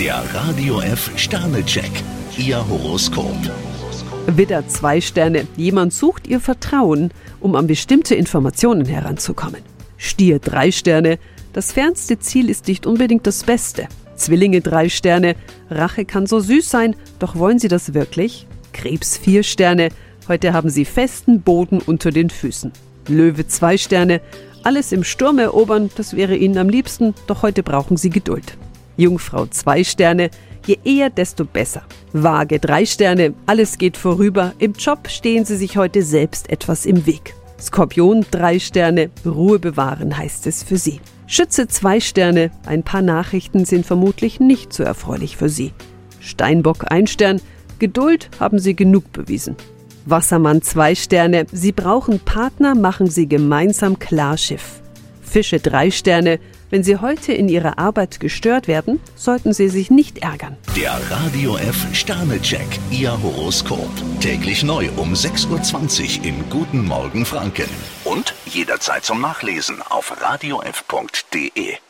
Der Radio F Sternecheck. Ihr Horoskop. Widder zwei Sterne. Jemand sucht ihr Vertrauen, um an bestimmte Informationen heranzukommen. Stier drei Sterne. Das fernste Ziel ist nicht unbedingt das Beste. Zwillinge drei Sterne. Rache kann so süß sein, doch wollen Sie das wirklich? Krebs vier Sterne. Heute haben Sie festen Boden unter den Füßen. Löwe zwei Sterne. Alles im Sturm erobern, das wäre Ihnen am liebsten, doch heute brauchen Sie Geduld. Jungfrau zwei Sterne. Je eher, desto besser. Waage drei Sterne. Alles geht vorüber. Im Job stehen Sie sich heute selbst etwas im Weg. Skorpion drei Sterne. Ruhe bewahren heißt es für Sie. Schütze zwei Sterne. Ein paar Nachrichten sind vermutlich nicht so erfreulich für Sie. Steinbock ein Stern. Geduld haben Sie genug bewiesen. Wassermann zwei Sterne. Sie brauchen Partner, machen Sie gemeinsam Klarschiff. Fische drei Sterne. Wenn Sie heute in Ihrer Arbeit gestört werden, sollten Sie sich nicht ärgern. Der Radio F Sternecheck. Ihr Horoskop. Täglich neu um 6.20 Uhr im Guten Morgen Franken. Und jederzeit zum Nachlesen auf radiof.de.